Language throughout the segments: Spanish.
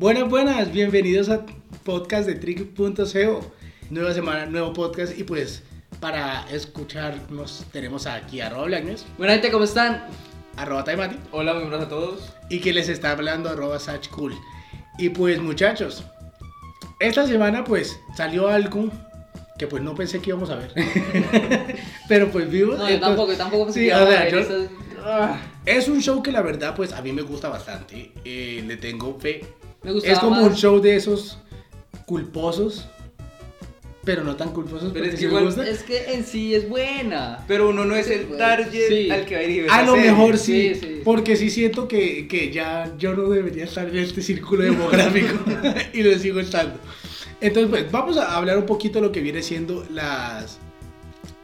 Buenas, buenas, bienvenidos a podcast de Trick.co. Nueva semana, nuevo podcast y pues para escucharnos tenemos aquí a Arroba Blackness, Buena gente, ¿cómo están? arroba Taimati Hola, muy buenas a todos. y que les está hablando arroba Cool. Y pues muchachos, esta semana pues salió algo que pues no pensé que íbamos a ver. Pero pues vimos. No, yo entonces- tampoco, yo tampoco pensé Sí, que o iba a ver yo- esas- Es un show que la verdad pues a mí me gusta bastante. Eh, le tengo fe. Me gustaba Es como más. un show de esos culposos, pero no tan culposos. Pero es que sí me igual gusta. Es que en sí es buena. Pero uno no es el Bueno, target sí. al que va a ir A lo mejor sí, Sí, sí. porque sí siento que, que ya yo no debería estar en este círculo demográfico y lo sigo estando. Entonces, pues vamos a hablar un poquito de lo que viene siendo las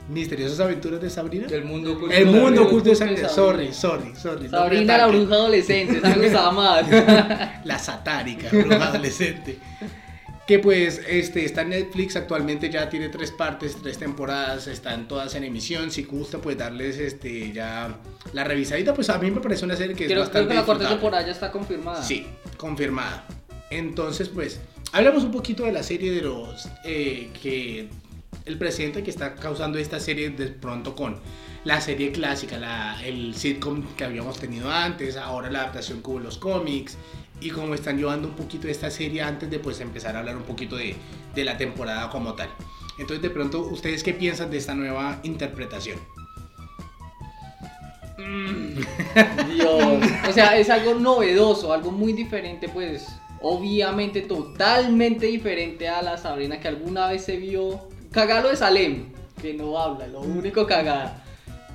misteriosas aventuras de Sabrina. El mundo oculto. El de mundo oculto de Sabrina. Sabrina. Sorry, sorry, sorry. Sabrina la bruja adolescente, esa me gustaba más. la satánica, bruja adolescente. Que pues este, está en Netflix actualmente, ya tiene tres partes, tres temporadas, están todas en emisión. Si gusta, pues darles este, ya la revisadita. Pues a mí me parece una serie que es Creo, creo bastante que la cuarta temporada ya está confirmada. Sí, confirmada. Entonces, pues, hablamos un poquito de la serie de los eh, que el presidente que está causando esta serie de pronto con la serie clásica, la, el sitcom que habíamos tenido antes, ahora la adaptación como los cómics y cómo están llevando un poquito esta serie antes de pues empezar a hablar un poquito de, de la temporada como tal. Entonces, de pronto, ¿ustedes qué piensan de esta nueva interpretación? Dios. O sea, es algo novedoso, algo muy diferente, pues. Obviamente, totalmente diferente a la Sabrina que alguna vez se vio. Cagalo de Salem, que no habla, lo único cagada.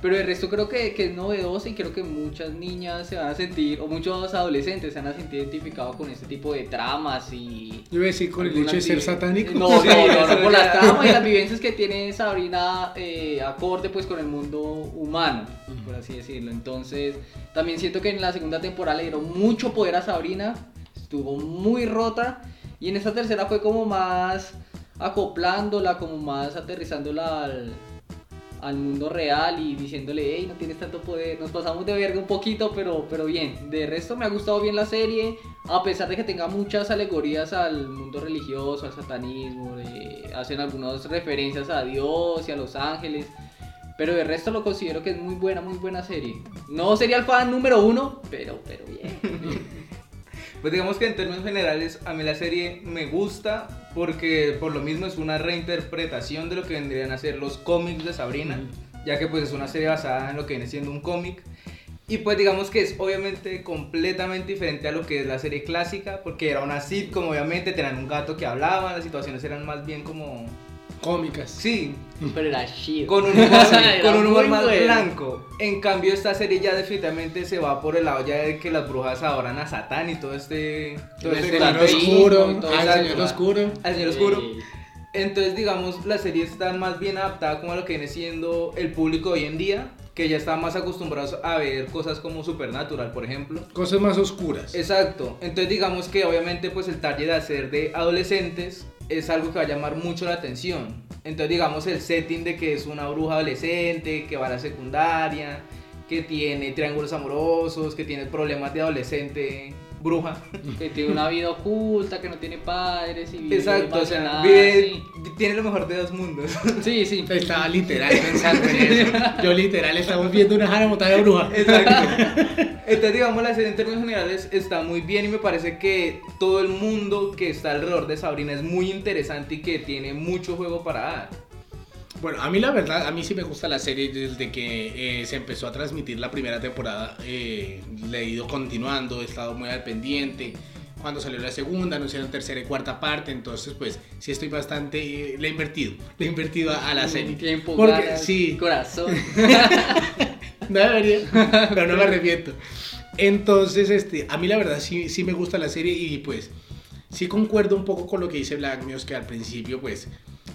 Pero el resto creo que, que es novedoso y creo que muchas niñas se van a sentir, o muchos adolescentes se van a sentir identificados con este tipo de tramas y. Yo iba a decir con el hecho de ser satánico. No, no, no, no, por ya- las tramas y las vivencias que tiene Sabrina eh, acorde pues con el mundo humano, por así decirlo. Entonces, también siento que en la segunda temporada le dieron mucho poder a Sabrina, estuvo muy rota y en esta tercera fue como más acoplándola, como más aterrizándola al, mundo real y diciéndole, hey, no tienes tanto poder, nos pasamos de verga un poquito, pero, pero bien. De resto me ha gustado bien la serie, a pesar de que tenga muchas alegorías al mundo religioso, al satanismo, hacen algunas referencias a Dios y a los ángeles. Pero de resto lo considero que es muy buena, muy buena serie. No sería el fan número uno, pero, pero bien. Pues digamos que en términos generales a mí la serie me gusta porque por lo mismo es una reinterpretación de lo que vendrían a ser los cómics de Sabrina, ya que pues es una serie basada en lo que viene siendo un cómic. Y pues digamos que es obviamente completamente diferente a lo que es la serie clásica, porque era una sitcom, obviamente tenían un gato que hablaba, las situaciones eran más bien como... Cómicas. Sí, Pero era chido. con un humor, Era con un humor muy más bueno. blanco. En cambio, esta serie ya definitivamente se va por el lado ya de que las brujas adoran a Satán y todo este. Todo El este señor panteísmo oscuro, todo al señor oscuro. Al señor oscuro. Entonces, digamos, la serie está más bien adaptada como a lo que viene siendo el público hoy en día, que ya está más acostumbrados a ver cosas como Supernatural, por ejemplo. Cosas más oscuras. Exacto. Entonces digamos que obviamente pues el target de hacer de adolescentes es algo que va a llamar mucho la atención. Entonces digamos el setting de que es una bruja adolescente, que va a la secundaria, que tiene triángulos amorosos, que tiene problemas de adolescente bruja. Que tiene una vida oculta, que no tiene padres y vive Exacto, o sea, vive- tiene lo mejor de dos mundos. Sí, sí. Estaba literal pensando en eso. Yo literal estamos viendo una jara montada de bruja. Exacto. Entonces, digamos, la serie en términos generales está muy bien y me parece que todo el mundo que está alrededor de Sabrina es muy interesante y que tiene mucho juego para dar. Bueno, a mí la verdad, a mí sí me gusta la serie desde que eh, se empezó a transmitir la primera temporada. eh, le he ido continuando, he estado muy al pendiente. Cuando salió la segunda, anunciaron tercera y cuarta parte, entonces pues sí estoy bastante, eh, le he invertido, le he invertido a, a la serie. Tiempo, Porque ganas, sí, corazón. No debería, pero no me arrepiento. Entonces, este, a mí la verdad sí, sí me gusta la serie y pues sí concuerdo un poco con lo que dice Black News, que al principio pues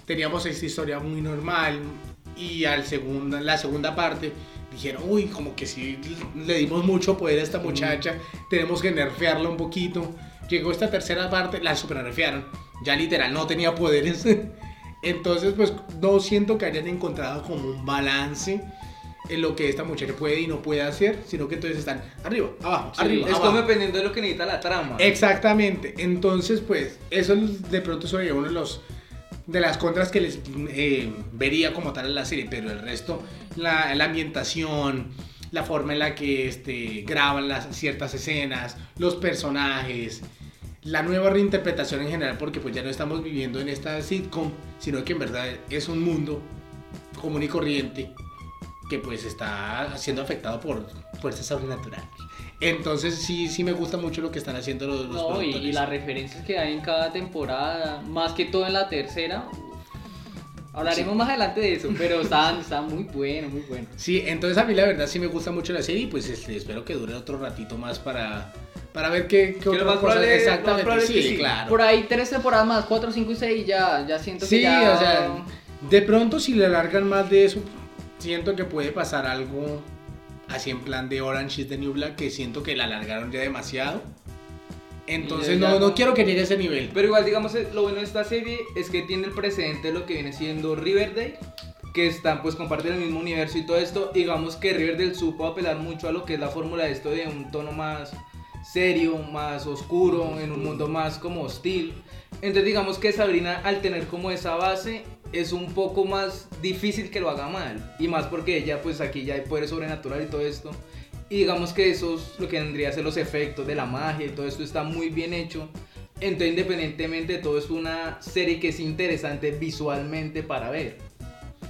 teníamos esta historia muy normal y al segunda, la segunda parte dijeron, uy, como que sí le dimos mucho poder a esta muchacha, tenemos que nerfearla un poquito. Llegó esta tercera parte, la super nerfearon, ya literal no tenía poderes. Entonces, pues no siento que hayan encontrado como un balance en lo que esta mujer puede y no puede hacer, sino que entonces están arriba, abajo, Sí, arriba, es abajo. como dependiendo de lo que necesita la trama. Exactamente. Entonces, pues, eso de pronto sería uno de los de las contras que les eh, vería como tal en la serie, pero el resto, la, ambientación, la forma en la que este, graban las ciertas escenas, los personajes, la nueva reinterpretación en general, porque pues ya no estamos viviendo en esta sitcom, sino que en verdad es un mundo común y corriente que pues está siendo afectado por fuerzas sobrenaturales. Entonces sí, sí me gusta mucho lo que están haciendo los, los No, y, las referencias que hay en cada temporada, más que todo en la tercera. Hablaremos más adelante de eso, pero está, está muy bueno, muy bueno. Sí, entonces a mí la verdad sí me gusta mucho la serie y pues este, espero que dure otro ratito más para, para ver qué, qué lo otra cosa- probable- Exactamente, sí, que sí. claro. Por ahí tres temporadas más, cuatro, cinco y seis, ya, ya siento que Sí, ya... o sea, de pronto si le alargan más de eso, siento que puede pasar algo así en plan de Orange is the New Black, que siento que la alargaron ya demasiado. Entonces no, no quiero que llegue a ese nivel. Pero igual, digamos, eh, lo bueno de esta serie es que tiene el precedente de lo que viene siendo Riverdale, que están, pues, comparten el mismo universo y todo esto. Digamos que Riverdale supo apelar mucho a lo que es la fórmula de esto de un tono más serio, más oscuro, en un mundo más como hostil. Entonces, digamos que Sabrina, al tener como esa base, es un poco más difícil que lo haga mal. Y más porque ella, pues, aquí ya hay poder sobrenatural y todo esto. Y digamos que eso es lo que vendría a ser los efectos de la magia y todo esto está muy bien hecho. Entonces, independientemente de todo, es una serie que es interesante visualmente para ver.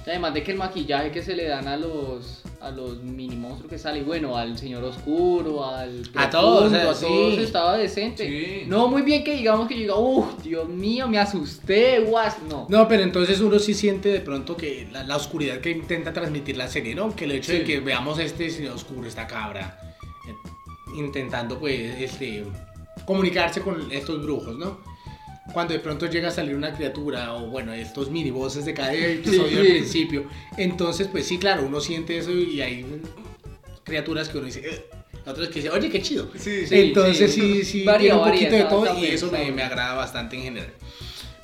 Además de que el maquillaje que se le dan a los a los mini monstruos que salen, bueno, al señor oscuro, al A todos, o sea, profundo, a todos estaba decente. Sí. No muy bien que digamos que yo diga, uff, Dios mío, me asusté, guas, no. No, pero entonces uno sí siente de pronto que la, la oscuridad que intenta transmitir la serie, ¿no? Que el hecho de que veamos este señor oscuro, esta cabra, eh, intentando pues este, comunicarse con estos brujos, ¿no? Cuando de pronto llega a salir una criatura o bueno, estos mini voces de cada episodio al Sí. principio, entonces pues sí, claro, uno siente eso y hay criaturas que uno dice, "Eh", otras que dicen, oye, qué chido. Sí, Sí, Entonces sí, sí, Varía, un varía, poquito de está- todo y bien, eso me, agrada bastante en general.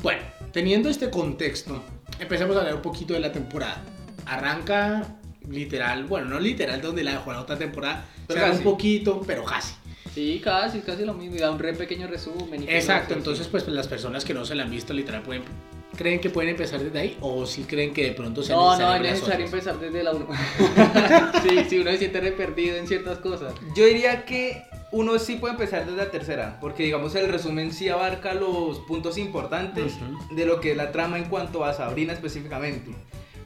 Bueno, teniendo este contexto, empecemos a hablar un poquito de la temporada. Arranca literal, bueno, no literal donde la dejó la otra temporada, Pero se un poquito, pero casi. Sí, casi, casi lo mismo, y da un re pequeño resumen. y Exacto, entonces pues, las personas que no se la han visto literal pueden creen que pueden empezar desde ahí o si creen que de pronto se No, no, es necesario empezar desde la 1. sí, sí, uno se siente re perdido en ciertas cosas. Yo diría que uno sí puede empezar desde la tercera, porque digamos el resumen sí abarca los puntos importantes de lo que es la trama en cuanto a Sabrina específicamente.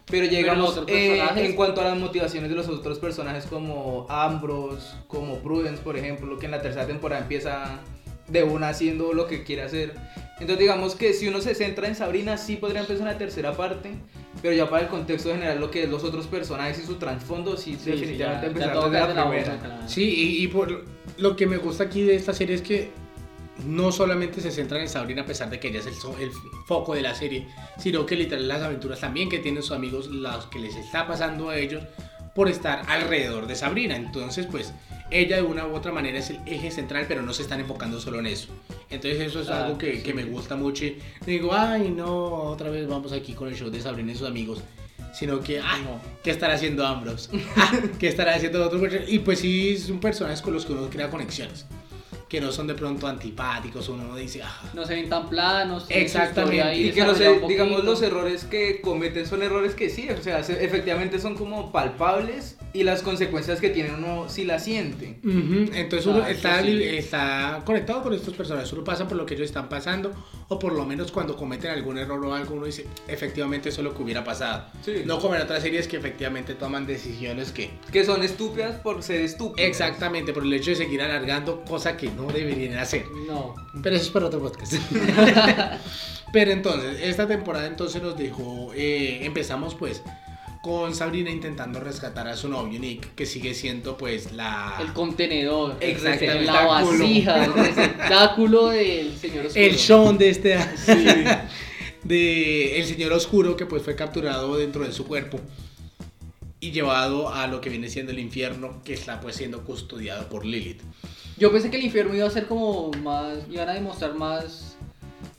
Pero llegamos otros eh, en cuanto a las motivaciones de los otros personajes como Ambrose, como Prudence, por ejemplo, que en la tercera temporada empieza de una haciendo lo que quiere hacer. Entonces digamos que si uno se centra en Sabrina sí podría empezar en la tercera parte, pero ya para el contexto general lo que es los otros personajes y su trasfondo sí, Sí, sí, definitivamente ya empezar desde la la primera. uno, claro. Sí, y, y por lo que me gusta aquí de esta serie es que no solamente se centran en Sabrina a pesar de que ella es el, foco de la serie, sino que literal las aventuras también que tienen sus amigos, los que les está pasando a ellos por estar alrededor de Sabrina. Entonces, pues ella de una u otra manera es el eje central, pero no se están enfocando solo en eso. Entonces eso es Ah, algo que, sí. que me gusta mucho. y Digo, ay no, otra vez vamos aquí con el show de Sabrina y sus amigos. Sino que, ay, No. ¿qué estará haciendo Ambrose? Ah, ¿Qué estará haciendo otro? Y pues sí, son personajes con los que uno crea conexiones. Que no son de pronto antipáticos, uno dice, ah, No se ven tan planos. Exactamente. ahí Y que desarrollada un digamos los errores que cometen son errores que sí, o sea, se- efectivamente son como palpables y las consecuencias que tienen uno sí las siente. Ujú, Entonces uno Ah, está, sí. está conectado con estos personajes, uno pasa por lo que ellos están pasando, o por lo menos cuando cometen algún error o algo, uno dice, efectivamente eso es lo que hubiera pasado. Sí. No como en otras series que efectivamente toman decisiones que... Que son estúpidas por ser estúpidas. Exactamente, por el hecho de seguir alargando, cosa que no deberían hacer. No. Pero eso es para otro podcast. Pero entonces, esta temporada entonces nos dejó, eh, empezamos pues con Sabrina intentando rescatar a su novio Nick, que sigue siendo pues la... El contenedor. Exactamente. La vasija, el receptáculo del señor oscuro. el Sean de este de el señor oscuro que pues fue capturado dentro de su cuerpo y llevado a lo que viene siendo el infierno que está pues siendo custodiado por Lilith. Yo pensé que el infierno iba a ser como más. iban a demostrar más.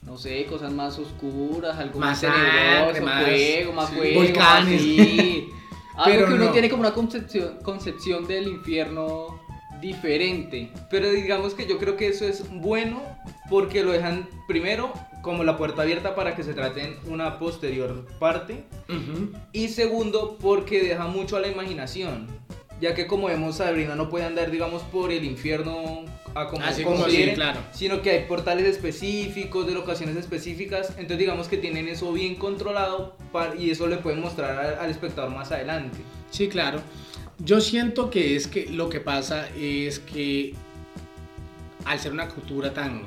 No sé, cosas más oscuras, algo más, tenebroso, más- fuego, más sí, fuego. volcanes. así. Algo Pero que uno no. tiene como una concepción, concepción del infierno diferente. Pero digamos que yo creo que eso es bueno porque lo dejan primero como la puerta abierta para que se traten una posterior parte. Y segundo, porque deja mucho a la imaginación. Ya que como vemos, Sabrina no puede andar, digamos, por el infierno a como, Así como como así, quiere, claro. sino que hay portales específicos, de locaciones específicas. Entonces digamos que tienen eso bien controlado y eso le pueden mostrar al, al espectador más adelante. Sí, claro. Yo siento que es que lo que pasa es que al ser una cultura tan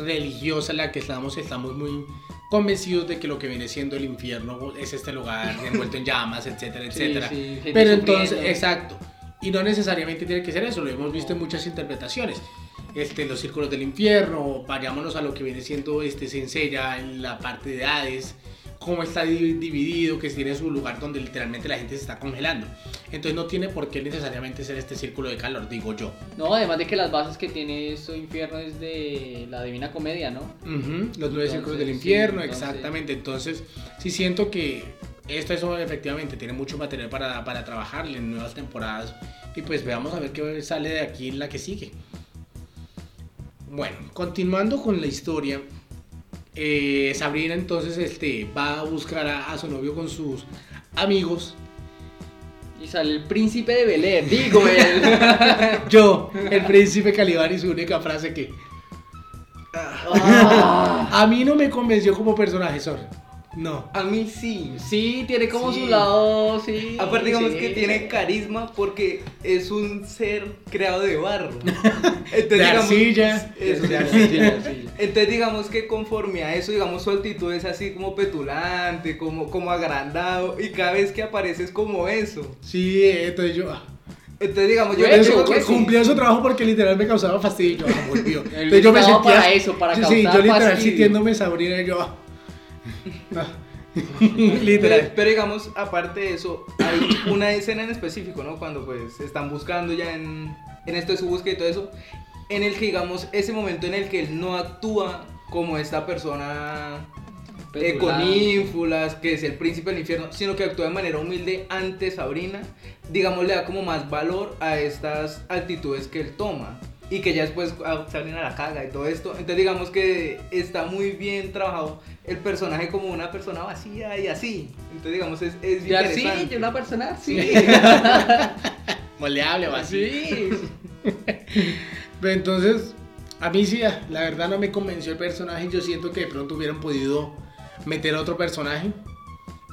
religiosa en la que estamos, estamos muy convencidos de que lo que viene siendo el infierno es este lugar envuelto en llamas, etcétera, Sí, etcétera. sí, gente Pero entonces, sufriendo. exacto. Y no necesariamente tiene que ser eso, lo hemos visto en muchas interpretaciones. Este, los círculos del infierno, vayámonos a lo que viene siendo este Senseiya en la parte de Hades, cómo está di- dividido, que tiene su lugar donde literalmente la gente se está congelando. Entonces no tiene por qué necesariamente ser este círculo de calor, digo yo. No, además de que las bases que tiene eso infierno es de la Divina Comedia, ¿no? Ujú, Los nueve círculos del infierno, sí, entonces- exactamente. Entonces, sí siento que esto eso efectivamente tiene mucho material para, para trabajar en nuevas temporadas. Y pues veamos a ver qué sale de aquí en la que sigue. Bueno, continuando con la historia, eh, Sabrina entonces este, va a buscar a, a su novio con sus amigos. Y sale el príncipe de Bel Air, digo él. Yo, el príncipe Calibán y su única frase que Ah. a mí no me convenció como personaje, sorry. No. A mí sí. Sí, tiene como Sí. su lado, sí. Aparte digamos sí. que tiene carisma porque es un ser creado de barro. Entonces, De arcilla. Eso, de Sí, arcilla. sí. Entonces digamos que conforme a eso, digamos su actitud es así como petulante, como, como agrandado y cada vez que aparece es como eso. Sí, entonces yo... ah. Entonces digamos yo Eso, que sí. cumplió su trabajo porque literal me causaba fastidio. Yo, ah, Entonces yo me sentía. para eso, para sí, sí, yo literal fastidio. sintiéndome Sabrina yo. ah. Pero, literal. pero digamos, aparte de eso, hay una escena en específico, ¿no? Cuando pues están buscando ya en, en esto de su búsqueda y todo eso, en el que digamos, ese momento en el que él no actúa como esta persona eh, con ínfulas, que es el príncipe del infierno, sino que actúa de manera humilde ante Sabrina, digamos, le da como más valor a estas actitudes que él toma. Y que ya después ah, Sabrina la caga y todo esto. Entonces digamos que está muy bien trabajado el personaje como una persona vacía y así. Entonces digamos es, es Y así, interesante. y una persona así. Moldeable o así. Sí. Pero entonces, a mí sí, la verdad no me convenció el personaje. Yo siento que de pronto hubieran podido meter a otro personaje.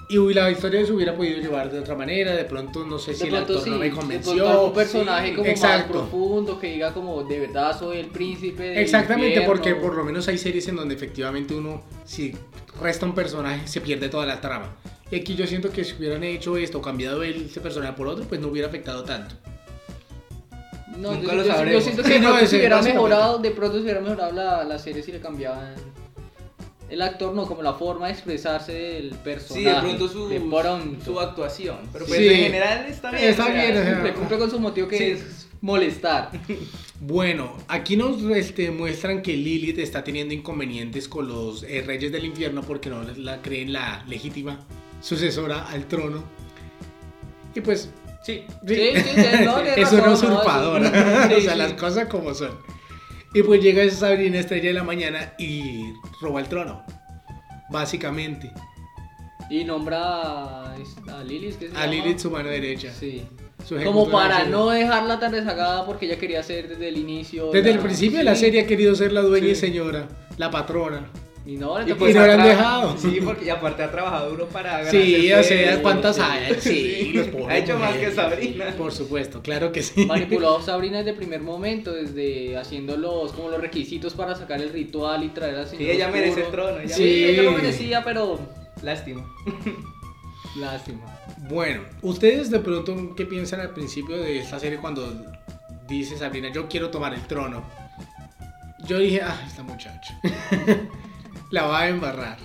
Y uy, la historia se hubiera podido llevar de otra manera. De pronto, no sé si el actor sí, no me convenció. algún personaje sí, como más profundo que diga como de verdad soy el príncipe del Exactamente, porque por lo menos hay series en donde efectivamente uno, si resta un personaje, se pierde toda la trama. Y aquí yo siento que si hubieran hecho esto, cambiado ese personaje por otro, pues no hubiera afectado tanto. No, Nunca yo, lo yo- yo siento que Sí, de pronto se hubiera mejorado, de pronto se hubiera mejorado la, la serie si le cambiaban el actor, no, como la forma de expresarse del personaje. Sí, de pronto su, de pronto. su actuación. Pero pues Sí. en general está bien. Está bien, o sea, Cumple, cumple con su motivo que Sí. es molestar. Bueno, aquí nos este, muestran que Lilith está teniendo inconvenientes con los eh, reyes del infierno porque no la creen la legítima sucesora al trono. Y pues, Sí. sí, Sí, sí, no, es razón, una no, usurpadora. o sea, sí. las cosas como son. Y pues llega esa Sabrina Estrella de la Mañana y roba el trono. Básicamente. Y nombra a, Lilith, ¿qué se A? Lilith su mano derecha. Sí. Como para de no dejarla tan rezagada porque ella quería ser desde el inicio. Desde el principio de la serie ha querido ser la dueña y señora, la patrona. Y no, le Y pues no ha la han dejado. Sí, porque y aparte ha trabajado duro para Sí, ganarse o sea, ¿cuántas sí, hay? Sí, pobres Ha hecho más que. Sabrina. Por supuesto, claro que sí. manipulado a Sabrina desde el primer momento, desde haciendo los, como los requisitos para sacar el ritual y traer señor Sí, ella oscuro. merece el trono. ella Sí, Sí. ella lo merecía, pero Lástima. lástima. Bueno, ustedes de pronto, ¿qué piensan al principio de esta serie cuando dice Sabrina, yo quiero tomar el trono? Yo dije, ah, esta muchacha. La va a embarrar.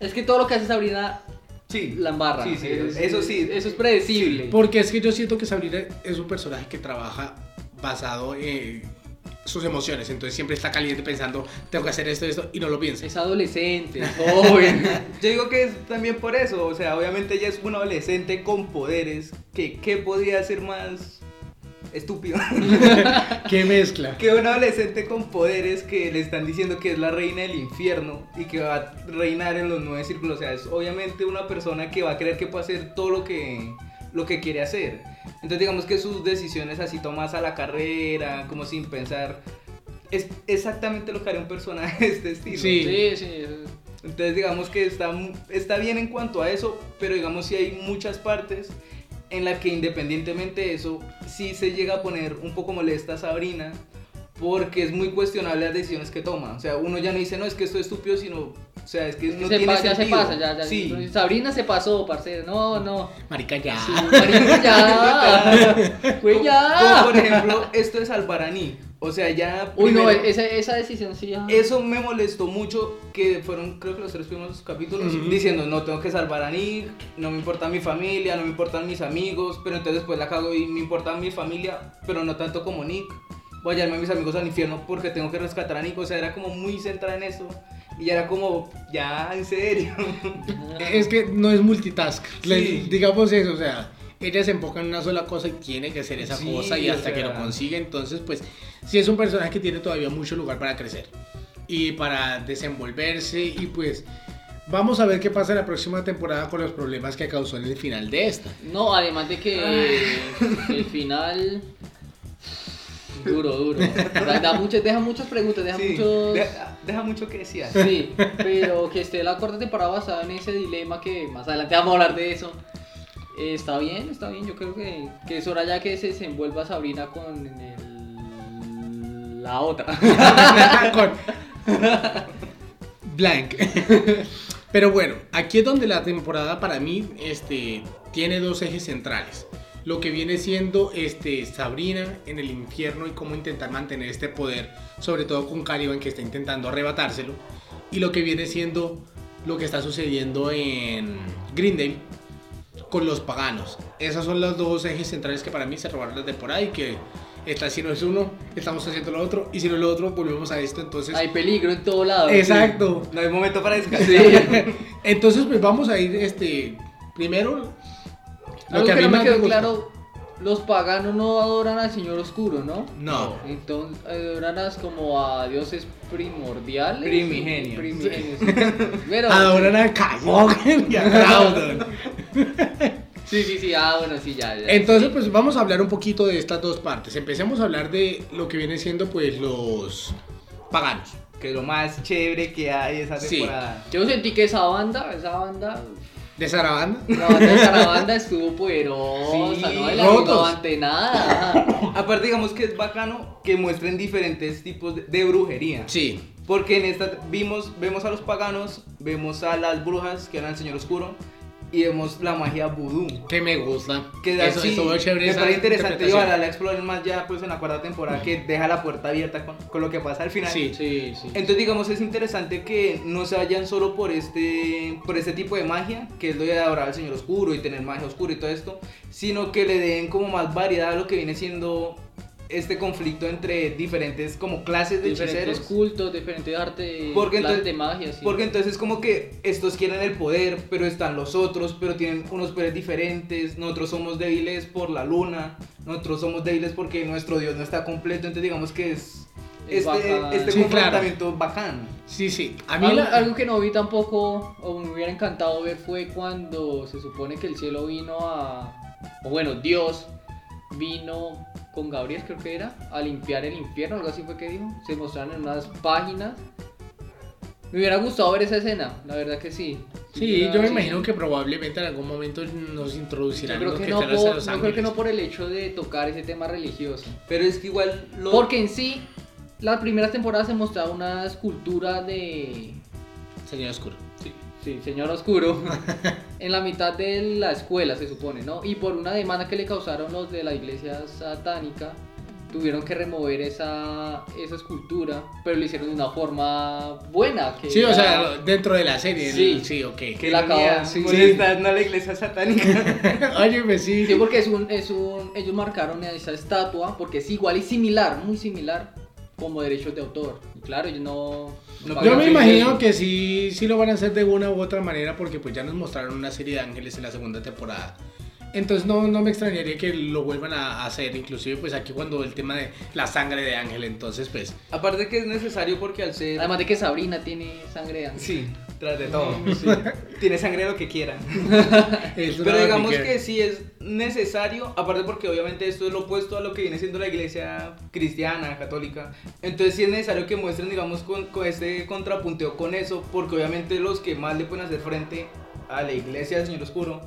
Es que todo lo que hace Sabrina Sí. la embarra. Sí, sí, Es- eso sí. Eso es predecible. Porque es que yo siento que Sabrina es un personaje que trabaja basado en, sus emociones. Entonces siempre está caliente pensando, tengo que hacer esto, esto, y no lo piensa. Es adolescente, es joven. Yo digo que es también por eso, o sea, obviamente ella es una adolescente con poderes, que ¿qué podría ser más estúpido? ¿Qué mezcla? que un adolescente con poderes que le están diciendo que es la reina del infierno y que va a reinar en los nueve círculos, o sea, es obviamente una persona que va a creer que puede hacer todo lo que, lo que quiere hacer. Entonces digamos que sus decisiones así tomas a la carrera, como sin pensar, es exactamente lo que haría un personaje de este estilo. Sí. Sí, sí. Entonces digamos que está, está bien en cuanto a eso, pero digamos si hay muchas partes en la que independientemente de eso, sí se llega a poner un poco molesta a Sabrina porque es muy cuestionable las decisiones que toma. O sea, uno ya no dice, no, es que esto es estúpido, sino, o sea, es que no se tiene pa- ya se sentido. pasa, ya, ya. Sí. Sabrina se pasó, parce. No, no. Marica, ya. Sí, marica, ya. Güey, Como, ya. por ejemplo, esto es Albaraní. O sea, ya... Uy, no, esa, esa decisión sí. ya. Eso me molestó mucho, que fueron creo que los tres primeros capítulos, diciendo, no, tengo que salvar a Nick, no me importa mi familia, no me importan mis amigos, pero entonces después la cago y me importa mi familia, pero no tanto como Nick. Voy a llevarme a mis amigos al infierno porque tengo que rescatar a Nick, o sea, era como muy centrada en eso. Y era como, ya, en serio. Es que no es multitask. Sí. digamos eso, o sea, ella se enfoca en una sola cosa y tiene que hacer esa Sí, cosa y o hasta que lo consigue, entonces pues sí es un personaje que tiene todavía mucho lugar para crecer y para desenvolverse y pues vamos a ver qué pasa en la próxima temporada con los problemas que causó en el final de esta. No, además de que el final. Duro, duro. Da, da muchas, deja muchas preguntas, deja Sí, muchos. deja, deja mucho que decir. Sí, pero que esté la cuarta temporada basada en ese dilema que más adelante vamos a hablar de eso. Está bien, está bien. Yo creo que, que es hora ya que se desenvuelva Sabrina con la otra. con blank. Pero bueno, aquí es donde la temporada para mí este, tiene dos ejes centrales. Lo que viene siendo este, Sabrina en el infierno y cómo intentar mantener este poder, sobre todo con Caliban que está intentando arrebatárselo. Y lo que viene siendo lo que está sucediendo en Greendale con los paganos. Esos son los dos ejes centrales que para mí se robaron la temporada y que esta si no es uno, estamos haciendo lo otro y si no es lo otro, volvemos a esto. Entonces, Hay peligro en todo lado. exacto. No hay momento para descansar. Sí. Entonces, pues vamos a ir este primero Algo que, no me quedó claro, los paganos no adoran al Señor Oscuro, ¿no? No. Entonces adoran a- como a dioses primordiales. Primigenios. Primigenios. Pero, Adoran a Kagogen y a Groudon. Sí, sí, sí, ah, bueno, sí, ya, ya. Entonces, Sí. pues vamos a hablar un poquito de estas dos partes. Empecemos a hablar de lo que viene siendo pues los paganos. Que es lo más chévere que hay esa Sí. temporada. Yo sentí que esa banda, esa banda, De Sarabanda. la banda de Sarabanda estuvo poderosa, Sí, ¿no? Y la ante nada. Aparte, digamos que es bacano que muestren diferentes tipos de, de brujería. Sí. Porque en esta vimos, vemos a los paganos, vemos a las brujas, que eran el Señor Oscuro, y vemos la magia vudú. Que me gusta. Que Eso sí, estuvo chévere. me parece interesante y ojalá la exploren más ya pues en la cuarta temporada que deja la puerta abierta con, con lo que pasa al final. Sí. Sí, sí. Entonces digamos es interesante que no se vayan solo por este, por este tipo de magia, que es lo de adorar al Señor Oscuro y tener magia oscura y todo esto, sino que le den como más variedad a lo que viene siendo este conflicto entre diferentes como clases de diferentes hechiceros. cultos, diferentes artes, Porque entonces- de magia, sí. Porque entonces es como que estos quieren el poder, pero están los otros, pero tienen unos poderes diferentes. Nosotros somos débiles por la luna, nosotros somos débiles porque nuestro Dios no está completo. Entonces digamos que es Es este, bacán. este Sí, claro. confrontamiento bacán. Sí, sí. A mí Algo, la- algo que no vi tampoco, o me hubiera encantado ver, fue cuando se supone que el cielo vino a. O bueno, Dios vino con Gabriel, creo que era, a limpiar el infierno, algo así fue que dijo. Se mostraron en unas páginas. Me hubiera gustado ver esa escena, la verdad que sí. Sí, yo me imagino que probablemente en algún momento nos Yo introducirán creo lo que, que no será por, los yo creo que no por el hecho de tocar ese tema religioso. Pero es que igual lo... Porque en sí, las primeras temporadas se mostraba una escultura de Señor Oscuro. Sí, señor oscuro. en la mitad de la escuela, se supone, ¿no? Y por una demanda que le causaron los de la iglesia satánica, tuvieron que remover esa, esa escultura, pero lo hicieron de una forma buena. Que Sí, o era- sea, dentro de la serie. Sí. Sí, sí ok. que la la acabó, acaba sí, molestando a la iglesia satánica. Óyeme, sí. Sí, porque es un, es un, ellos marcaron esa estatua, porque es igual y similar, muy similar como derechos de autor. Y claro, yo no... Yo me imagino eso. que sí, sí lo van a hacer de una u otra manera porque pues ya nos mostraron una serie de ángeles en la segunda temporada. Entonces no, no me extrañaría que lo vuelvan a hacer, inclusive pues aquí cuando el tema de la sangre de ángel, entonces pues... Aparte que es necesario porque al ser... Además de que Sabrina tiene sangre de ángel. Sí, tras de todo. sí. Tiene sangre lo que una Pero digamos barriquera. que sí es necesario, aparte porque obviamente esto es lo opuesto a lo que viene siendo la iglesia cristiana, católica. Entonces sí es necesario que muestren, digamos, con, con este contrapunteo con eso, porque obviamente los que más le pueden hacer frente a la iglesia del Señor Oscuro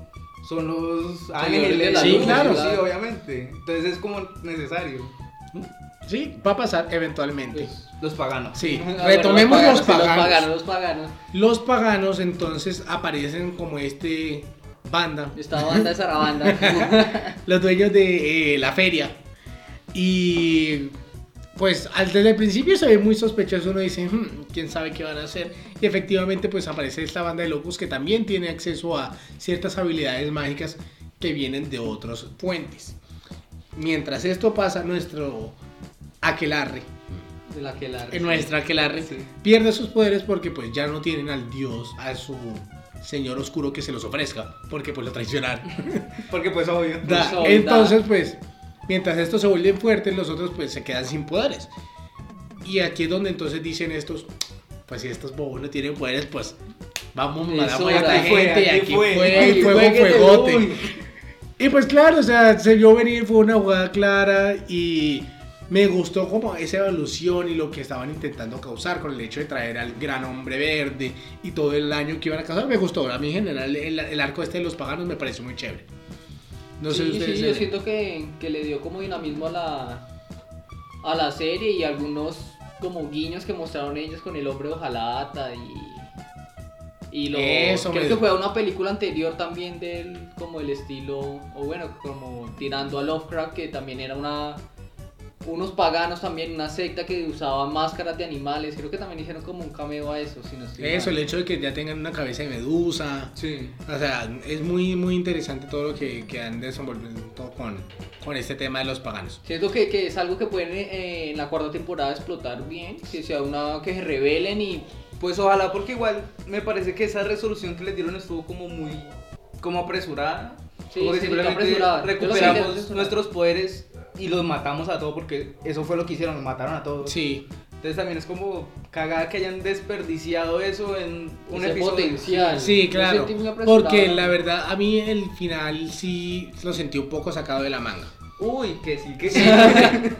son los ángeles. de la Sí, luz, claro. Sí, obviamente. Entonces es como necesario. Sí, va a pasar eventualmente. Pues, Los paganos. Sí, Ah, bueno, retomemos los sí, paganos. Los paganos, los paganos. Los paganos entonces aparecen como este banda, Esta banda es Sarabanda. los dueños de eh, la feria. Y pues al- desde el principio se ve muy sospechoso, uno dice, "Hmm, quién sabe qué van a hacer. Y efectivamente pues aparece esta banda de locos que también tiene acceso a ciertas habilidades mágicas que vienen de otros fuentes. Mientras esto pasa, nuestro aquelarre, de la que la... en nuestra aquelarre, Sí. pierde sus poderes porque pues ya no tienen al dios, a su señor oscuro que se los ofrezca, porque pues lo traicionaron. Porque pues obvio. Da, soldado. Entonces, pues, mientras estos se vuelven fuertes, los otros pues se quedan sin poderes. Y aquí es donde entonces dicen estos, pues si estos bobos no tienen poderes, pues vamos, matamos a esta fue, gente y aquí fue, fue, fue fuegote. uy. Y pues claro, o sea, se vio venir, fue una jugada clara y me gustó como esa evolución y lo que estaban intentando causar con el hecho de traer al gran hombre verde y todo el daño que iban a causar. Me gustó, a mí en general el, el arco este de los paganos me pareció muy chévere. No sé sí, ustedes. sí, yo siento que, que le dio como dinamismo a la, a la serie y algunos como guiños que mostraron ellos con el hombre de hojalata y... Y lo, Eso creo que fue una película anterior también del como el estilo, o bueno, como tirando a Lovecraft, que también era una unos paganos también, una secta que usaba máscaras de animales, creo que también hicieron como un cameo a eso, si no estoy Eso, mal. el hecho de que ya tengan una cabeza de medusa. Sí. O sea, es muy, muy interesante todo lo que, que han desenvolvido con, con este tema de los paganos. Siento que, que es algo que pueden eh, en la cuarta temporada explotar bien, que sea una que se rebelen y Pues ojalá, porque igual me parece que esa resolución que les dieron estuvo como muy como apresurada. Sí, como que simplemente apresurada. Recuperamos nuestros poderes y los matamos a todos porque eso fue lo que hicieron, los mataron a todos. Sí, Entonces también es como cagada que hayan desperdiciado eso en un Ese episodio. potencial. sí, claro. Porque la verdad, a mí el final sí lo sentí un poco sacado de la manga. Uy, que sí, que sí.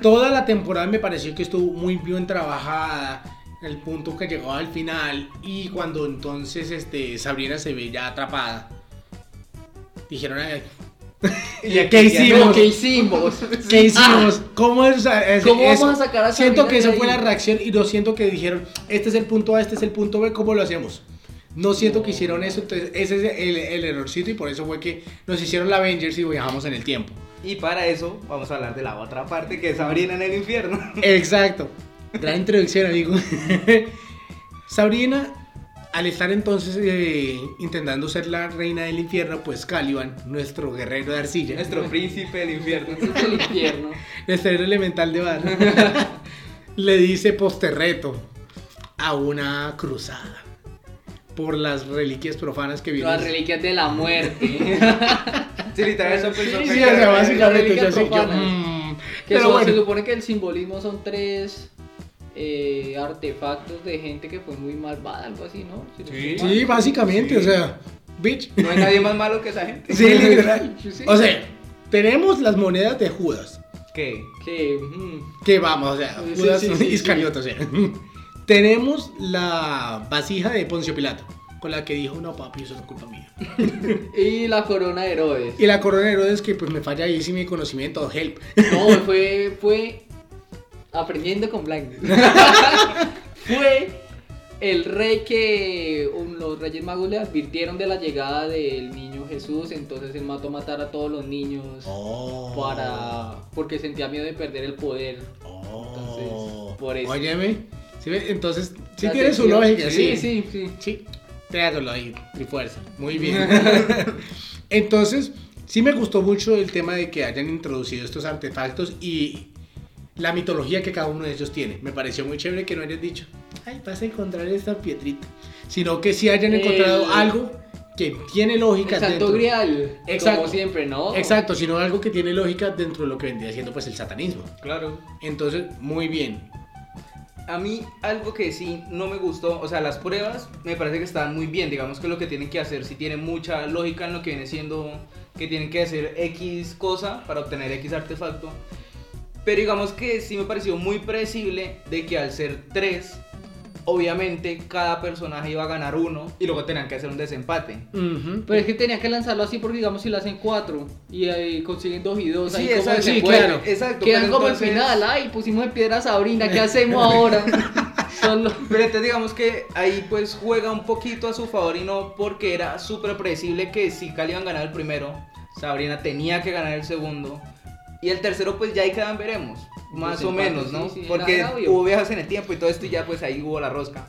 Toda la temporada me pareció que estuvo muy bien trabajada. El punto que llegó al final. Y cuando entonces este, Sabrina se ve ya atrapada. Dijeron, "Ay, ¿Y aquí ¿Qué hicimos? ¿Qué hicimos? ¿Qué hicimos? ¿Cómo, es, es- ¿Cómo vamos eso? a sacar a Siento que esa fue la reacción y no siento que dijeron, este es el punto A, este es el punto B, ¿cómo lo hacemos? No siento que hicieron eso, entonces ese es el, el errorcito y por eso fue que nos hicieron la Avengers y viajamos en el tiempo. Y para eso vamos a hablar de la otra parte que es Sabrina en el infierno. Exacto. Gran introducción, amigo. Sabrina, al estar entonces eh, intentando ser la reina del infierno, pues Caliban, nuestro guerrero de arcilla, Nuestro príncipe del infierno. Ese es el infierno. nuestro héroe elemental de barro, le dice posterreto a una cruzada por las reliquias profanas que vienen. Las reliquias de la muerte. Sí, literal, eso pensó Sí, básicamente yo mm, Que pero son- bueno. se supone que el simbolismo son tres eh, artefactos de gente que fue muy malvada, algo así, ¿no? Si Sí. básicamente, Sí. o sea, bitch. No hay nadie más malo que esa gente. Sí, literal. Sí. O sea, tenemos las monedas de Judas. ¿Qué? Que, mm, Que vamos, o sea, Judas sí, sí, Iscariote, o sea. Tenemos la vasija de Poncio Pilato, con la que dijo, no papi, eso no es culpa mía. y la corona de Herodes. Y la corona de Herodes, que pues me falla ahí sí mi conocimiento, help. No, fue, fue aprendiendo con Blank. fue el rey que um, los reyes magos le advirtieron de la llegada del niño Jesús, entonces él mató a matar a todos los niños Oh. para porque sentía miedo de perder el poder. Oh. Entonces, por eso. Óyeme, entonces, sí La tiene su atención- lógica, sí, sí. sí, sí. Sí, tráigalo ahí, mi fuerza. Muy bien. Entonces, sí me gustó mucho el tema de que hayan introducido estos artefactos y la mitología que cada uno de ellos tiene. Me pareció muy chévere que no hayan dicho, ay, vas a encontrar esta piedrita, sino que sí hayan encontrado El- algo que tiene lógica El santo dentro. grial. Exacto. Como siempre, ¿no? Exacto, sino algo que tiene lógica dentro de lo que vendría siendo pues el satanismo. Claro. Entonces, muy bien. A mí algo que sí no me gustó, o sea, las pruebas me parece que están muy bien, digamos que lo que tienen que hacer sí tiene mucha lógica en lo que viene siendo que tienen que hacer X cosa para obtener X artefacto. Pero digamos que sí me pareció muy predecible de que al ser tres, obviamente cada personaje iba a ganar uno y luego tenían que hacer un desempate. Pero es que tenía que lanzarlo así porque digamos si lo hacen cuatro y ahí consiguen dos y dos, Sí, ahí como exacto, se sí, puede. claro. Exacto. Quedan pero como entonces- el final, ay, pusimos en piedra a Sabrina, ¿qué hacemos ahora? Solo... Pero entonces digamos que ahí pues juega un poquito a su favor y no porque era súper predecible que si Cali iban a ganar el primero, Sabrina tenía que ganar el segundo. Y el tercero pues ya ahí quedan veremos, más o Desempate, menos, ¿no? sí, sí, porque hubo viajes en el tiempo y todo esto y ya pues ahí hubo la rosca.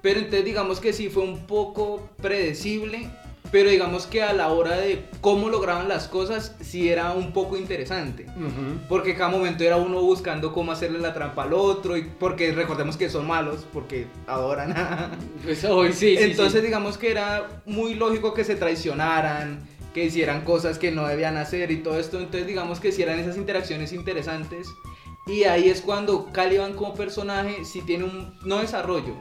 Pero entonces digamos que sí fue un poco predecible, pero digamos que a la hora de cómo lograban las cosas sí era un poco interesante. Ujú. Porque cada momento era uno buscando cómo hacerle la trampa al otro, y porque recordemos que son malos, porque adoran. Pues hoy sí, sí, Entonces sí. digamos que era muy lógico que se traicionaran, que hicieran cosas que no debían hacer y todo esto. Entonces digamos que si eran esas interacciones interesantes. Y ahí es cuando Caliban como personaje sí tiene un, no desarrollo,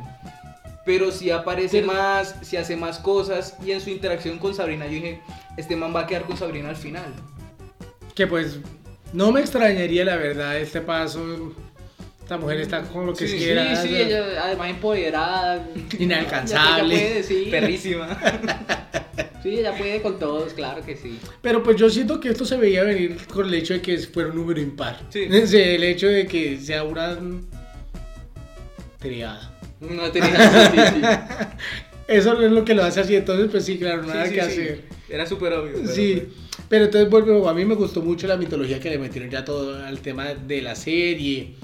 pero sí aparece Pero- más, sí hace más cosas. Y en su interacción con Sabrina yo dije, este man va a quedar con Sabrina al final. Que pues no me extrañaría la verdad este paso. Esta mujer está con lo que Sí, quiera. Sí, sí, ella además empoderada. Inalcanzable. Puede. Perrísima. Sí, ella puede con todos, claro que sí. Pero pues yo siento que esto se veía venir con el hecho de que fuera un número impar. Sí. El hecho de que sea una triada. No sí, sí. Eso es lo que lo hace así, entonces pues sí, claro, nada que sí. hacer. Era súper obvio. pero, Sí, pues, pero entonces vuelvo, a mí me gustó mucho la mitología que le metieron ya todo al tema de la serie.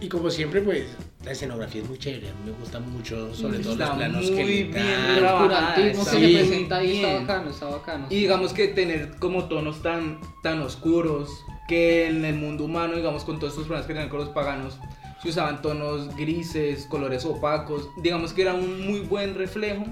Y como siempre, pues la escenografía es muy chévere, a mí me gusta mucho, sobre todo los planos muy que le bien dan. El que presenta ahí está bacano, está bacano. Y digamos que tener como tonos tan, tan oscuros que en el mundo humano, digamos con todos estos problemas que tenían con los paganos, se usaban tonos grises, colores opacos, digamos que era un muy buen reflejo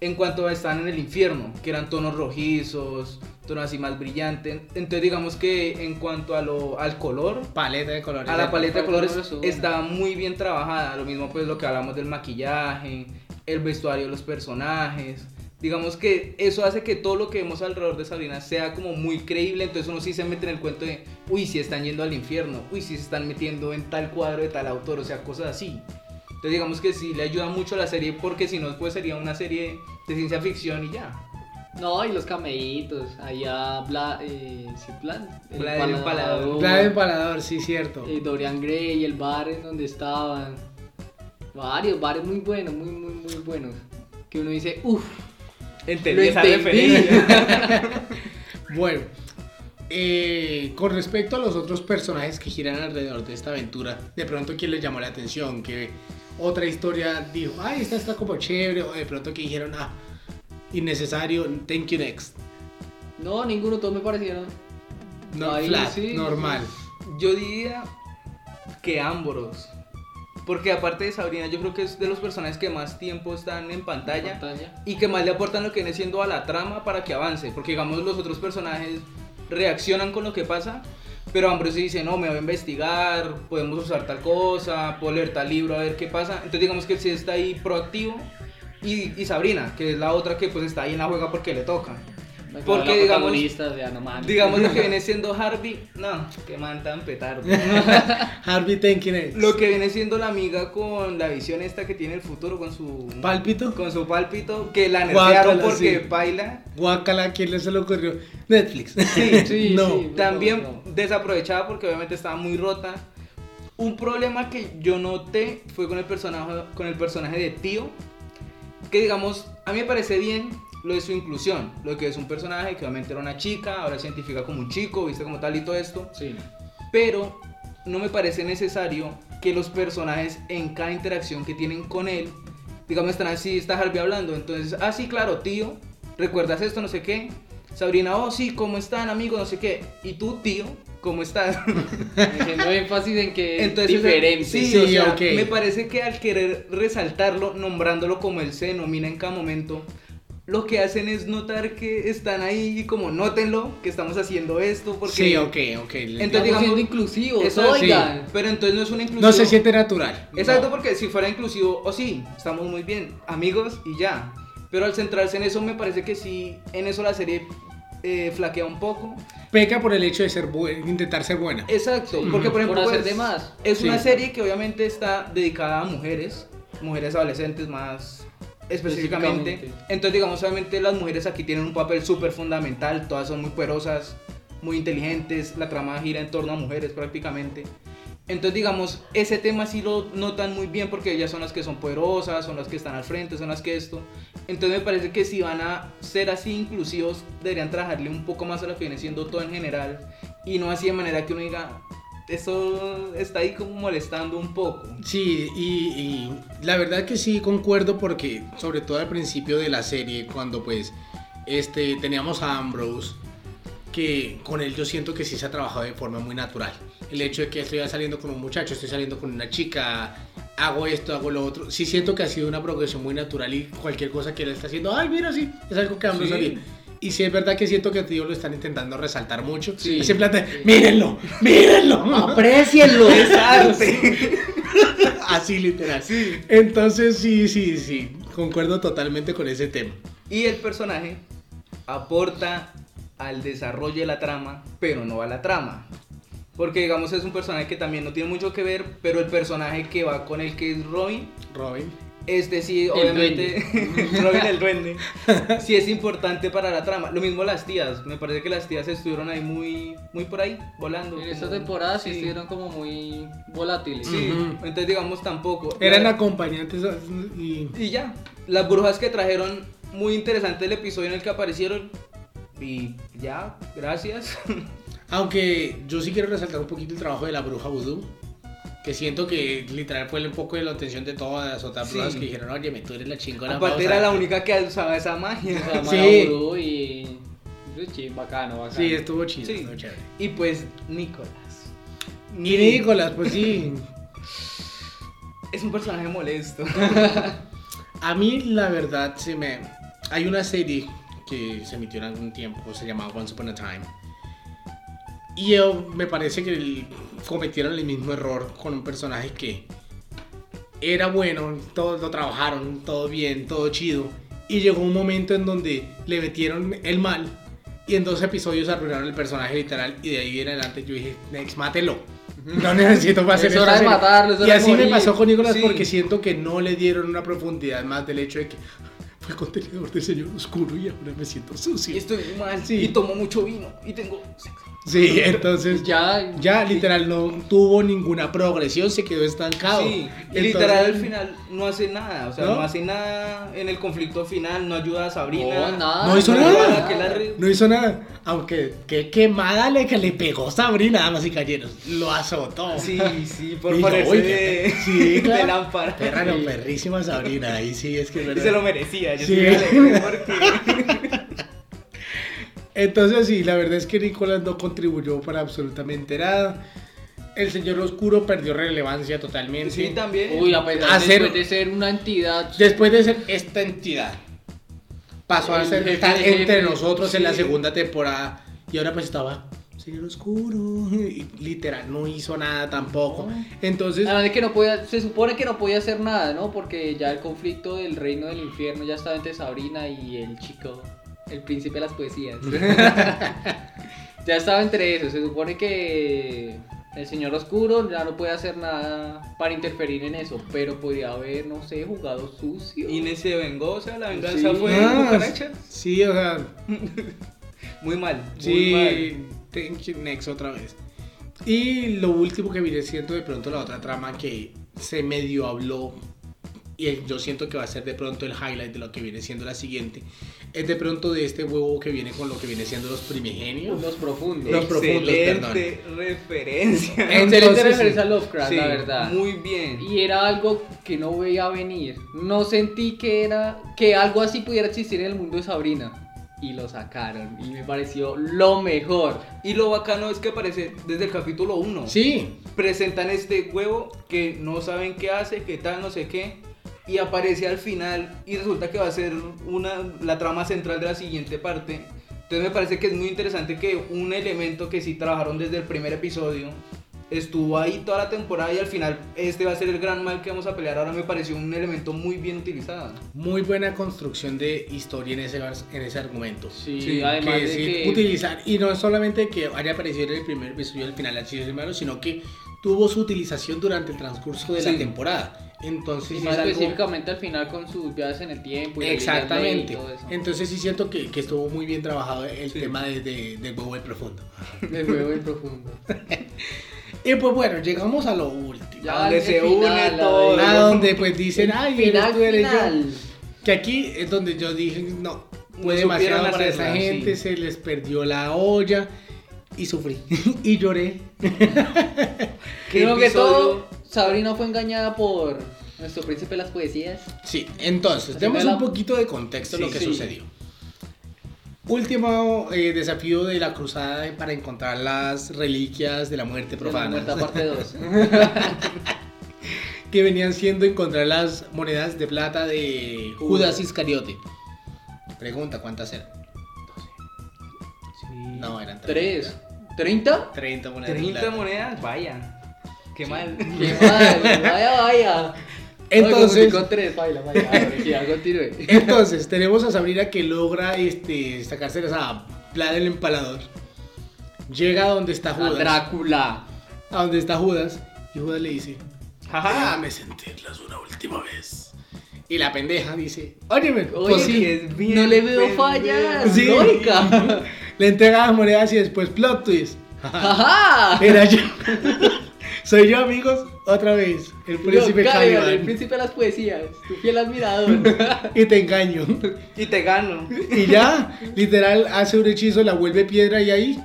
en cuanto a estar en el infierno, que eran tonos rojizos, tonos así más brillantes. Entonces digamos que en cuanto a lo, al color, Paleta de colores. a la paleta de colores está muy bien trabajada. Lo mismo pues lo que hablamos del maquillaje, el vestuario de los personajes. Digamos que eso hace que todo lo que vemos alrededor de Sabrina sea como muy creíble. Entonces uno sí se mete en el cuento de, uy, si están yendo al infierno, uy, si se están metiendo en tal cuadro de tal autor, o sea, cosas así. Entonces digamos que sí le ayuda mucho a la serie porque si no, pues sería una serie de ciencia ficción y ya. No, y los cameitos, allá Bla, eh, sí, Blan, el Vlad Empalador. Empalador, sí, cierto. eh, Dorian Gray, el bar en donde estaban. Varios bares muy buenos, muy, muy, muy buenos. Que uno dice, uff, Entendí lo esa entendí. referencia. Bueno, eh, con respecto a los otros personajes que giran alrededor de esta aventura, de pronto, ¿quién les llamó la atención? Que otra historia dijo, ay, esta está como chévere, o de pronto que dijeron, ah, innecesario, thank you next. no, ninguno, todos me parecieron. No, Ahí flat, sí. normal. Yo diría que Amboros. Porque aparte de Sabrina, yo creo que es de los personajes que más tiempo están en pantalla Pantalla. y que más le aportan lo que viene siendo a la trama para que avance. Porque digamos los otros personajes reaccionan con lo que pasa, pero Ambrose dice, no, me voy a investigar, podemos usar tal cosa, puedo leer tal libro, a ver qué pasa. Entonces digamos que él sí está ahí proactivo. Y, y Sabrina, que es la otra que pues está ahí en la juega porque le toca. Porque, digamos, protagonista, ya, no mames. Digamos lo que viene siendo Harvey, no, que man tan petardo. Harvey, next. Lo que viene siendo la amiga con la visión esta que tiene el futuro con su Pálpito. con su pálpito que la nerfearon porque sí. baila. Guacala, ¿quién le se le ocurrió? Netflix. Sí, sí, no. sí. También No, no. desaprovechada porque obviamente estaba muy rota. Un problema que yo noté fue con el personaje con el personaje de Tío, que digamos, a mí me parece bien lo de su inclusión, lo que es un personaje que obviamente era una chica, ahora se identifica como un chico, viste como tal y todo esto. Sí. pero no me parece necesario que los personajes en cada interacción que tienen con él, digamos, están así, está Harvey hablando, entonces, ah, sí, claro, tío, ¿recuerdas esto? No sé qué. Sabrina, oh, sí, ¿cómo están, amigos? No sé qué. Y tú, tío, ¿cómo estás? Haciendo énfasis en que es diferente. Sí, Sí, o sea, me parece que al querer resaltarlo, nombrándolo como él se denomina en cada momento, lo que hacen es notar que están ahí y como nótenlo, que estamos haciendo esto, porque... Sí, ok, ok. Entonces, Estamos digamos- siendo inclusivos, Eso sí, oigan. pero entonces no es una inclusión... no se siente natural. Exacto, No. porque si fuera inclusivo, o sí, estamos muy bien, amigos y ya. Pero al centrarse en eso, me parece que sí, en eso la serie eh, flaquea un poco. Peca por el hecho de ser intentar ser buena. Exacto, Sí. porque por Por ejemplo hacer pues, de más. es una Sí. serie que obviamente está dedicada a mujeres, mujeres adolescentes más específicamente. Específicamente. Entonces digamos obviamente las mujeres aquí tienen un papel súper fundamental, todas son muy poderosas, muy inteligentes, la trama gira en torno a mujeres prácticamente. Entonces digamos, ese tema sí lo notan muy bien porque ellas son las que son poderosas, son las que están al frente, son las que esto. Entonces me parece que si van a ser así inclusivos, deberían trabajarle un poco más a lo que viene siendo todo en general y no así de manera que uno diga, eso está ahí como molestando un poco. Sí, y, y la verdad que sí concuerdo porque, sobre todo al principio de la serie, cuando pues este, teníamos a Ambrose, que con él yo siento que sí se ha trabajado de forma muy natural. El hecho de que estoy saliendo con un muchacho, estoy saliendo con una chica, hago esto, hago lo otro, sí siento que ha sido una progresión muy natural y cualquier cosa que él está haciendo, ay, mira, sí, es algo que Ambrose Sí. Y sí es verdad que siento que a tío lo están intentando resaltar mucho. Sí. Es en plan de, mírenlo, mírenlo. Aprecienlo. Así literal. Entonces sí, sí, sí, concuerdo totalmente con ese tema. Y el personaje aporta al desarrollo de la trama, pero no a la trama. Porque digamos es un personaje que también no tiene mucho que ver, pero el personaje que va con el que es Robin, Robin. Este sí, El obviamente, Robin el duende, sí es importante para la trama. Lo mismo las tías, me parece que las tías estuvieron ahí muy, muy por ahí, volando. En esta temporada sí estuvieron como muy volátiles. Sí, entonces digamos tampoco. Eran La- acompañantes y... Y ya, las brujas que trajeron, muy interesante el episodio en el que aparecieron. Y ya, gracias. Aunque yo sí quiero resaltar un poquito el trabajo de la bruja vudú. Que siento que literal fue un poco de la atención de todas las otras Sí. que dijeron, oye, tú eres la chingona. Aparte era la única que usaba esa magia. Sea, Sí. Y. Sí, bacano, bacano. Sí, estuvo chido, Sí. estuvo chévere. Y pues, Nicolás. Y Nicolás, pues sí. Es un personaje molesto. A mí, la verdad, se me. Hay una serie que se emitió en algún tiempo, se llamaba Once Upon a Time. Y yo, me parece que cometieron el mismo error con un personaje que era bueno, todos lo trabajaron, todo bien, todo chido. Y llegó un momento en donde le metieron el mal. Y en dos episodios arruinaron el personaje literal. Y de ahí en adelante yo dije, Next, mátelo. No necesito más hacer Es esta hora de serie". matarlo, es hora Y de así me pasó con Nicolás Sí. porque siento que no le dieron una profundidad más del hecho de que fue contenedor del señor oscuro y ahora me siento Y sucio. estoy mal. Sí. Y tomo mucho vino. Y tengo sexo. Sí, entonces Ya, ya literal no tuvo ninguna progresión, se quedó estancado. Sí, Entonces- literal al final no hace nada, o sea, ¿No? ¿No? hace nada en el conflicto final, no ayuda a Sabrina. No, nada. No hizo no nada. la No hizo nada. Aunque qué quemada le que le pegó Sabrina, damas y caballeros. Lo azotó. Sí, sí, por ponerse de, sí, de claro. lámpara. Perra, no, Sí. perrísima Sabrina. Ahí sí es que es Y se lo merecía, yo Sí. sí porque... Entonces sí, la verdad es que Nicolás no contribuyó para absolutamente nada. El señor oscuro perdió relevancia totalmente. Sí, también. Uy, a pesar Hacer- después de ser una entidad. Después de ser esta entidad, pasó a ser jefe estar entre nosotros en la segunda temporada. Y ahora pues estaba señor oscuro. Y literal, no hizo nada tampoco. Entonces, Además de que no podía, se supone que no podía hacer nada, ¿no? Porque ya el conflicto del reino del infierno ya estaba entre Sabrina y el chico, el príncipe de las poesías. ya estaba entre eso. Se supone que el señor oscuro ya no puede hacer nada para interferir en eso, pero podría haber, no sé, jugado sucio. Inés se vengó, o sea, la venganza Sí. fue Ah, cucaracha. sí, o sea, Muy mal, muy mal. Sí, thank you, next otra vez. Y lo último que viene siendo de pronto la otra trama que se medio habló y yo siento que va a ser de pronto el highlight de lo que viene siendo la siguiente es de pronto de este huevo que viene con lo que viene siendo los primigenios. Los profundos. Los profundos, Excelente referencia. Excelente Entonces, referencia a Lovecraft, Sí, la verdad. Muy bien. Y era algo que no veía venir. No sentí que era que algo así pudiera existir en el mundo de Sabrina. y lo sacaron. Y me pareció lo mejor. Y lo bacano es que aparece desde el capítulo 1. Sí, Presentan este huevo que no saben qué hace, qué tal, no sé qué. Y aparece al final y resulta que va a ser una, la trama central de la siguiente parte. Entonces me parece que es muy interesante que un elemento que sí trabajaron desde el primer episodio estuvo ahí toda la temporada y al final este va a ser el gran mal que vamos a pelear. Ahora me pareció un elemento muy bien utilizado. muy buena construcción de historia en ese, en ese argumento. Sí, Sí, además que de sí, que... utilizar, y no es solamente que haya aparecido en el primer episodio al final ha sido malo, sino que tuvo su utilización durante el transcurso de la temporada. Entonces, sí más es algo- específicamente al final con sus viajes en el tiempo. y Exactamente. y todo eso. Entonces sí siento que, que estuvo muy bien trabajado el Sí. tema de, de- del huevo del profundo. De nuevo en profundo. Y pues bueno, llegamos a lo último. Ya Donde se final, une todo. A donde pues dicen, ay, final, tú, eres yo. final. Que aquí es donde yo dije, no, fue No demasiado para esa gente, sí. se les perdió la olla y sufrí y lloré. ¿Qué Primero que todo, Sabrina fue engañada por nuestro príncipe de las poesías. Sí, entonces, demos un poquito de contexto a lo que sí. sucedió. Último eh, desafío de la cruzada para encontrar las reliquias de la muerte De la profana. muerta parte 2. que venían siendo encontrar las monedas de plata de Judas Iscariote. Pregunta, ¿cuántas eran? No, eran 3. ¿30? 30 monedas de 30 plata. monedas, vaya. Qué mal. Qué mal, vaya, vaya. Entonces- Con 3, baila, baila. Ahora sí, ya, continúe. Entonces, tenemos a Sabrina que logra este, sacárselas a Vlad el empalador. Llega a donde está A Judas. Drácula. A donde está Judas. Y Judas le dice, Jaja. déjame sentirlas una última vez. Y la pendeja dice, óyeme, Oye, pues sí. es bien no le veo fallas. Sí. Lógica. Le entrega las monedas y después plot twist. Ajá. Era yo. Soy yo, amigos, otra vez. El príncipe Yo, Caliban, el príncipe de las poesías. Tu fiel admirador. Y te engaño. Y te gano. Y ya, literal, hace un hechizo, la vuelve piedra y ahí.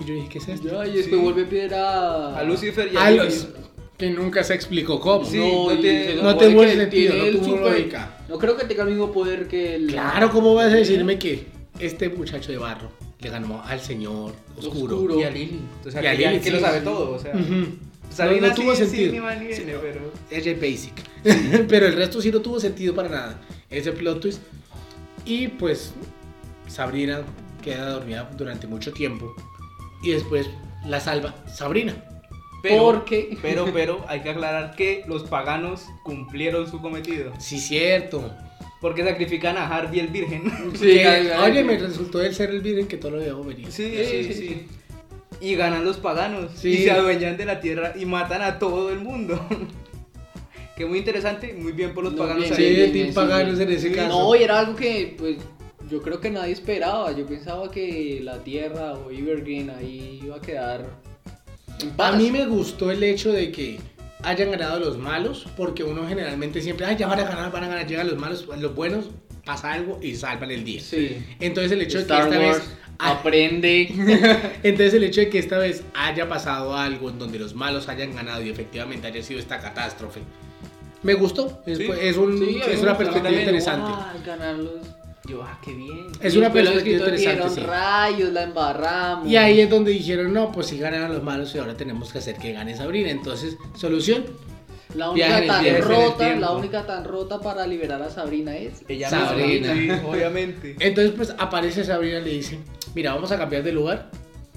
Y yo dije, ¿qué es esto? Ya, y después Sí. vuelve piedra. A Lucifer y a A los que nunca se explicó cómo. Sí, no, que el sentido, no el tuvo lógica. No creo que tenga el mismo poder que el. Claro, ¿cómo vas a decirme que este muchacho de barro le ganó al señor oscuro? Oscuro. Y a Lily. O sea, Y a que, Lilith, que sí, lo sabe sí. todo. O sea, No, no tuvo sí, sentido. Sí, pero. Es basic. Pero el resto sí no tuvo sentido para nada. Ese plot twist. Y pues Sabrina queda dormida durante mucho tiempo. Y después la salva Sabrina. Pero, Porque- pero, pero, hay que aclarar que los paganos cumplieron su cometido. Sí, cierto. Porque sacrifican a Harvey el Virgen. Sí, oye, me resultó el ser el virgen que todo lo. Sí, Sí, sí, sí, sí. Y ganan los paganos. Sí. Y se adueñan de la tierra y matan a todo el mundo. que muy interesante, muy bien por los No, paganos bien, Sí, ahí. bien, paganos en ese Sí. caso. No, y era algo que, pues, yo creo que nadie esperaba. Yo pensaba que la Tierra o Evergreen ahí iba a quedar en A mí me gustó el hecho de que hayan ganado los malos, porque uno generalmente siempre, ay, ya van a ganar, van a ganar, llegan los malos, los buenos, pasa algo y salvan el día. Sí. Entonces el hecho Star de que esta Wars vez... ah, aprende. Entonces el hecho de que esta vez haya pasado algo en donde los malos hayan ganado y efectivamente haya sido esta catástrofe, me gustó. Es, Sí. es un- Sí, es una perspectiva también, interesante. ah, ganarlos. Yo, ah, qué bien. Es Y una perspectiva interesante. sí. rayos, la embarramos. Y ahí es donde dijeron, no, pues si ganaron los malos y ahora tenemos que hacer que gane Sabrina. Entonces, solución, La única tan. Viaje el rota, la única tan rota para liberar a Sabrina es Ella Sabrina. misma, sí, obviamente. Entonces, pues aparece Sabrina y le dice: Mira, vamos a cambiar de lugar,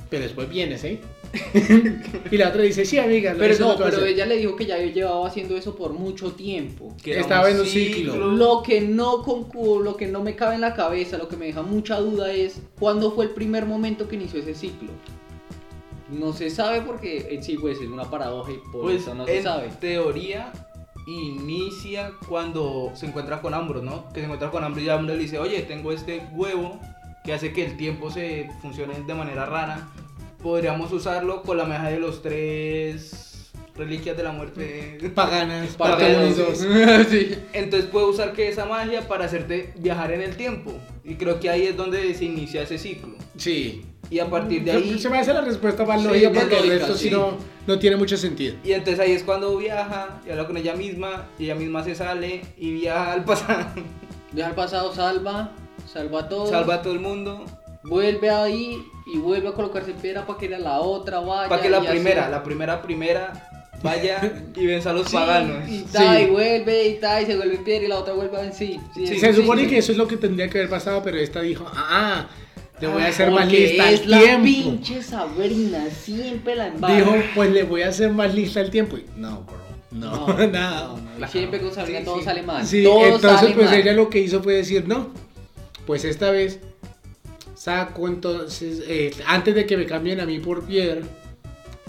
pero después vienes, ¿eh? y la otra dice: Sí, amiga, Pero eso no, pero hacer". ella le dijo que ya llevaba haciendo eso por mucho tiempo. Que Estaba en un ciclo. Lo que no concu- lo que no me cabe en la cabeza, lo que me deja mucha duda es cuándo fue el primer momento que inició ese ciclo. No se sabe porque en sí pues es una paradoja y por Pues eso no se en sabe. teoría inicia cuando se encuentra con Ambros, ¿no? Que se encuentra con Ambros y Ambros le dice, oye, tengo este huevo que hace que el tiempo se funcione de manera rara. Podríamos usarlo con la magia de los tres reliquias de la muerte. Paganas, Parte parte uno, 1 y 2. sí. Entonces puede usar que esa magia para hacerte viajar en el tiempo. Y creo que ahí es donde se inicia ese ciclo. Sí. Y a partir de ahí... Se me hace la respuesta más Sí, lógica más porque el lógica, resto sí sí. no, no tiene mucho sentido. Y entonces ahí es cuando viaja y habla con ella misma y ella misma se sale y viaja al pasado. Viaja al pasado, salva, salva a todos, salva a todo el mundo. vuelve ahí y vuelve a colocarse en piedra para que la- la otra vaya. Para que la y así. primera, la primera, primera, vaya y venza a los Sí, paganos. Y, Sí. y vuelve y ta, y se vuelve en piedra y la otra vuelve en sí. sí, Sí, Se sí, supone sí. que eso es lo que tendría que haber pasado, pero esta dijo, ah, le voy a Ah, hacer más lista es el la tiempo. pinche Sabrina, siempre la embarra. Dijo, pues le voy a hacer más lista el tiempo. Y, no, bro. No, nada. no, no, Siempre con Sabrina Sí, todo sí. sale mal. Sí, todo entonces sale pues mal. ella lo que hizo fue decir, no, pues esta vez saco entonces, eh, antes de que me cambien a mí por piedra,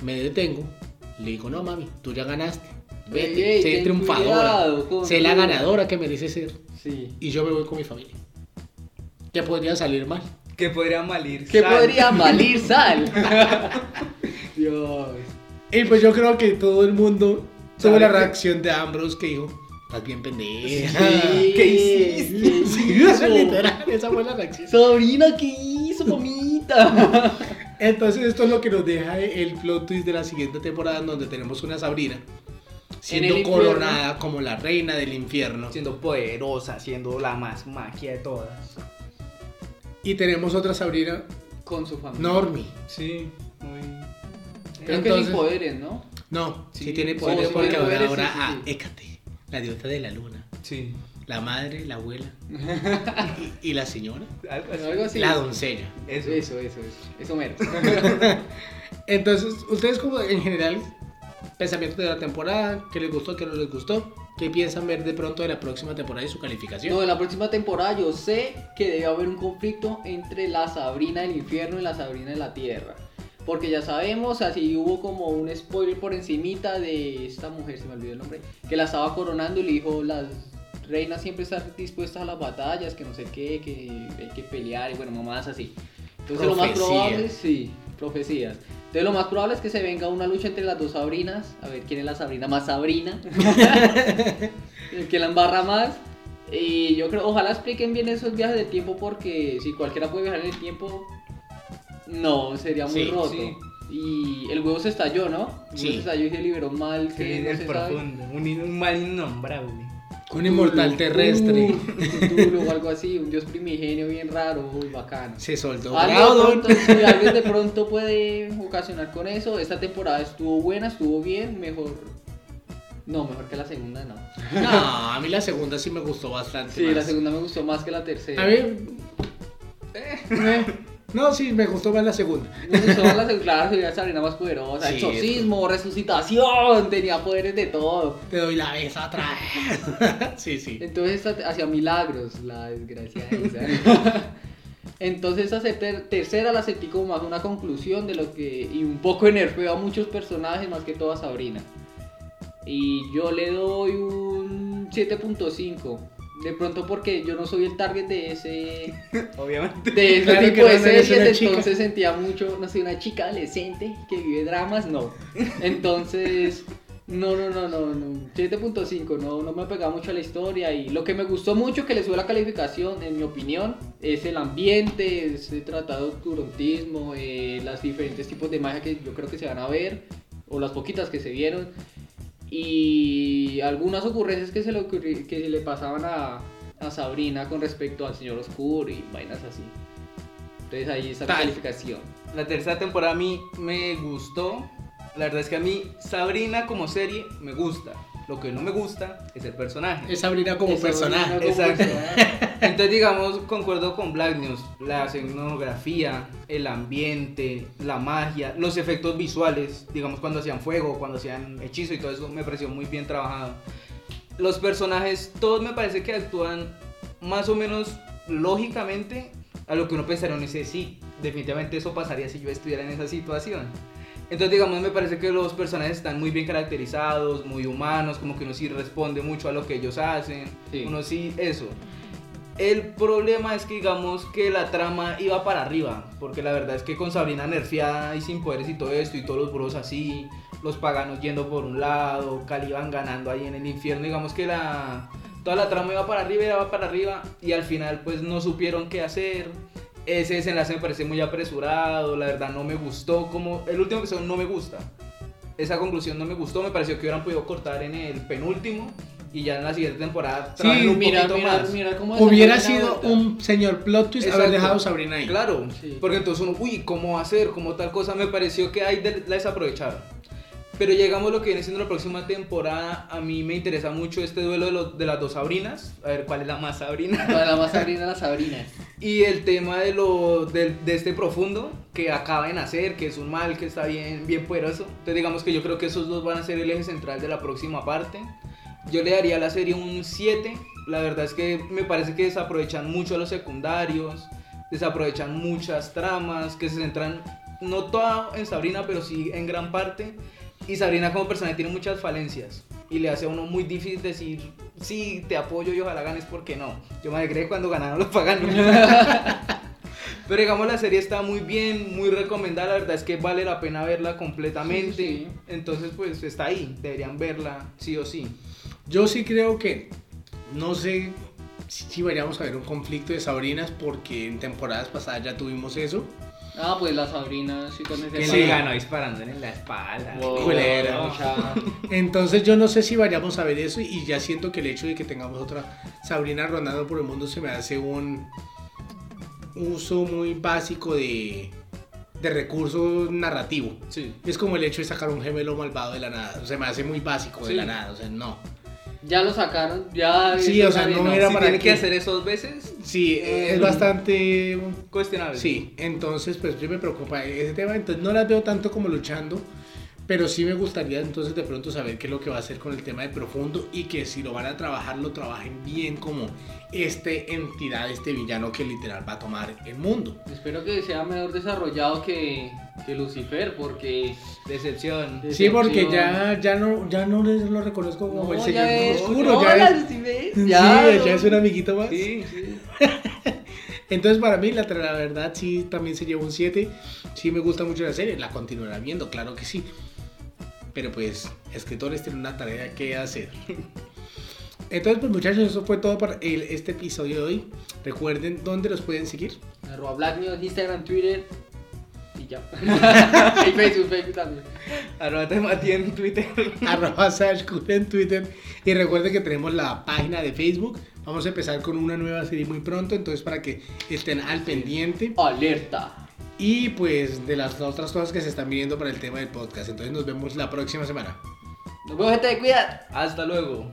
me detengo, le digo, no mami, tú ya ganaste, vete, Ey, ey, sé triunfadora, cuidado sé la ganadora que merece ser, Sí. y yo me voy con mi familia. ¿Qué podría salir mal? Que podría malir. Que sal. podría malir sal. Dios. Y pues yo creo que todo el mundo tuvo ¿Sabe la qué? reacción de Ambrose que dijo, estás bien pendeja. Sí, ¿Qué hiciste? ¿qué Sí, hizo? literal, esa fue la reacción. Sabrina, ¿qué hizo, mamita? Entonces esto es lo que nos deja el plot twist de la siguiente temporada en donde tenemos una Sabrina siendo infierno. coronada como la reina del infierno Siendo poderosa, siendo la más magia de todas. y tenemos otra Sabrina Con su familia. Normie. Sí, muy. Creo que Entonces- sin poderes, ¿no? No, sí, Sí, tiene poderes sí, porque poderes, ahora sí, sí, a sí. Hécate, la diosa de la luna, Sí. la madre, la abuela y, y la señora, Algo así. Algo así. la doncella. Eso. Eso, eso, eso. Eso mero. Entonces, ustedes como en general pensamientos de la temporada, qué les gustó, qué no les gustó, qué piensan ver de pronto de la próxima temporada y su calificación. No, en la próxima temporada yo sé que debe haber un conflicto entre la Sabrina del infierno y la Sabrina de la tierra. Porque ya sabemos, así hubo como un spoiler por encimita de esta mujer, se me olvidó el nombre, que la estaba coronando y le dijo, las reinas siempre están dispuestas a las batallas, que no sé qué, que hay que pelear y bueno, mamás así. Entonces lo más probable, sí, profecías. Entonces lo más probable es que se venga una lucha entre las dos Sabrinas, a ver quién es la Sabrina más Sabrina. el que la embarra más. Y yo creo, ojalá expliquen bien esos viajes del tiempo porque si cualquiera puede viajar en el tiempo, no, sería muy Sí, roto. sí. Y el huevo se estalló, ¿no? El Sí. huevo se estalló y se liberó mal. Sí, Que no sabe. profundo. Un, un mal innombrable. Un inmortal Cthulhu, terrestre. uh, Cthulhu o algo así, un dios primigenio bien raro, uy, bacano. Se soltó Algo de Groudon. pronto, si alguien de pronto puede ocasionar con eso, esta temporada estuvo buena, estuvo bien, mejor. No, mejor que la segunda, no. No, a mí la segunda sí me gustó bastante. Sí, más. la segunda me gustó más que la tercera. A mí. eh, no, sí, me gustó más la segunda. Me gustó más la segunda, claro, se veía Sabrina más poderosa. Sí, exorcismo, resucitación, tenía poderes de todo. Te doy la vez otra vez. sí, sí. Entonces hacía milagros, la desgracia esa. Entonces esa ter- tercera la sentí como más una conclusión de lo que... Y un poco de nerfeo a muchos personajes, más que todo a Sabrina. Y yo le doy un 7.5. De pronto porque yo no soy el target de ese... Obviamente. De ese Claro tipo de no series, entonces sentía mucho, no sé, una chica adolescente que vive dramas, no. Entonces, no, no, no, no, no. 7.5, no, no me pegaba mucho a la historia y lo que me gustó mucho que le sube la calificación, en mi opinión, es el ambiente, ese tratado de oscurantismo, eh, las diferentes tipos de magia que yo creo que se van a ver, o las poquitas que se vieron, y algunas ocurrencias que se le, ocurri- que se le pasaban a, a Sabrina con respecto al Señor Oscuro y vainas así. Entonces ahí está la Tal. calificación. La tercera temporada a mí me gustó. La verdad es que a mí Sabrina como serie me gusta. Lo que no me gusta es el personaje. Es Sabrina como personaje. Sabrina como Exacto. personaje. Entonces, digamos, concuerdo con Black News. La escenografía, el ambiente, la magia, los efectos visuales, digamos, cuando hacían fuego, cuando hacían hechizo y todo eso, me pareció muy bien trabajado. Los personajes, todos me parece que actúan más o menos lógicamente a lo que uno pensaría en ese sí. Definitivamente eso pasaría si yo estuviera en esa situación. Entonces, digamos, me parece que los personajes están muy bien caracterizados, muy humanos, como que uno sí responde mucho a lo que ellos hacen. Sí. Uno sí, eso. El problema es que digamos que la trama iba para arriba, porque la verdad es que con Sabrina nerfeada y sin poderes y todo esto, y todos los burros así, los paganos yendo por un lado, Caliban ganando ahí en el infierno, digamos que la toda la trama iba para arriba, iba para arriba, y al final pues no supieron qué hacer. Ese desenlace me parece muy apresurado, la verdad no me gustó, como el último episodio no me gusta. Esa conclusión no me gustó, me pareció que hubieran podido cortar en el penúltimo y ya en la siguiente temporada Sí, un mira, poquito mira, más. mira cómo Hubiera sido un señor plot twist haber dejado Sabrina ahí. Claro, Sí. porque entonces uno, uy, ¿cómo ser? ¿Cómo tal cosa? Me pareció que ahí la desaprovecharon. Pero llegamos a lo que viene siendo la próxima temporada. A mí me interesa mucho este duelo de, los- de las dos Sabrinas. A ver cuál es la más Sabrina. Para la más Sabrina, las Sabrinas. Y el tema de, lo, de, de este profundo que acaba de nacer, que es un mal que está bien, bien poderoso. Entonces digamos que yo creo que esos dos van a ser el eje central de la próxima parte. Yo le daría a la serie un 7. La verdad es que me parece que desaprovechan mucho a los secundarios, desaprovechan muchas tramas, que se centran no toda en Sabrina, pero sí en gran parte. Y Sabrina como personaje tiene muchas falencias y le hace a uno muy difícil decir, sí, te apoyo y ojalá ganes porque no. Yo me alegré cuando ganaron los paganos. Pero digamos la serie está muy bien, muy recomendada, la verdad es que vale la pena verla completamente. Sí, sí. Entonces pues está ahí, deberían verla sí o sí. Yo sí creo que, no sé si, si vayamos a ver un conflicto de Sabrinas porque en temporadas pasadas ya tuvimos eso. Ah, pues la Sabrina, sí, con ese Que sí. ganó disparándole en la espalda. Wow, culera. Entonces yo no sé si vayamos a ver eso y ya siento que el hecho de que tengamos otra Sabrina rondando por el mundo se me hace un uso muy básico de, de recurso narrativo. Sí. Es como el hecho de sacar un gemelo malvado de la nada. Se me hace muy básico de la nada. O sea, no. Ya lo sacaron, ya. Sí, o sea, nadie no era Si para tiene que hacer eso dos veces, Sí, es Mm. bastante cuestionable. Sí, entonces pues yo me preocupa ese tema, entonces no las veo tanto como luchando, pero sí me gustaría entonces de pronto saber qué es lo que va a hacer con el tema de profundo y que si lo van a trabajar lo trabajen bien como este entidad, este villano que literal va a tomar el mundo. Espero que sea mejor desarrollado que, que Lucifer, porque. Decepción. Sí. Sí, porque ya, ya no, ya no les lo reconozco como el señor es- oscuro, no, ya es, Lucifer, sí, ya, ya es un amiguito más. Sí, sí. Entonces para mí la, la verdad sí también se lleva un 7. Sí me gusta mucho la serie, la continuará viendo, claro que sí. Pero pues escritores tienen una tarea que hacer. Entonces pues muchachos, eso fue todo para el- este episodio de hoy. Recuerden dónde los pueden seguir. Arroba Black News, Instagram, Twitter. Y ya. y Facebook, Facebook también. Arroba te Mati en Twitter. arroba Sashcool en Twitter. Y recuerden que tenemos la página de Facebook. Vamos a empezar con una nueva serie muy pronto. Entonces para que estén al pendiente. Alerta. Y pues de las otras cosas que se están viendo para el tema del podcast. Entonces nos vemos la próxima semana. Nos vemos, gente, cuidado. Hasta luego.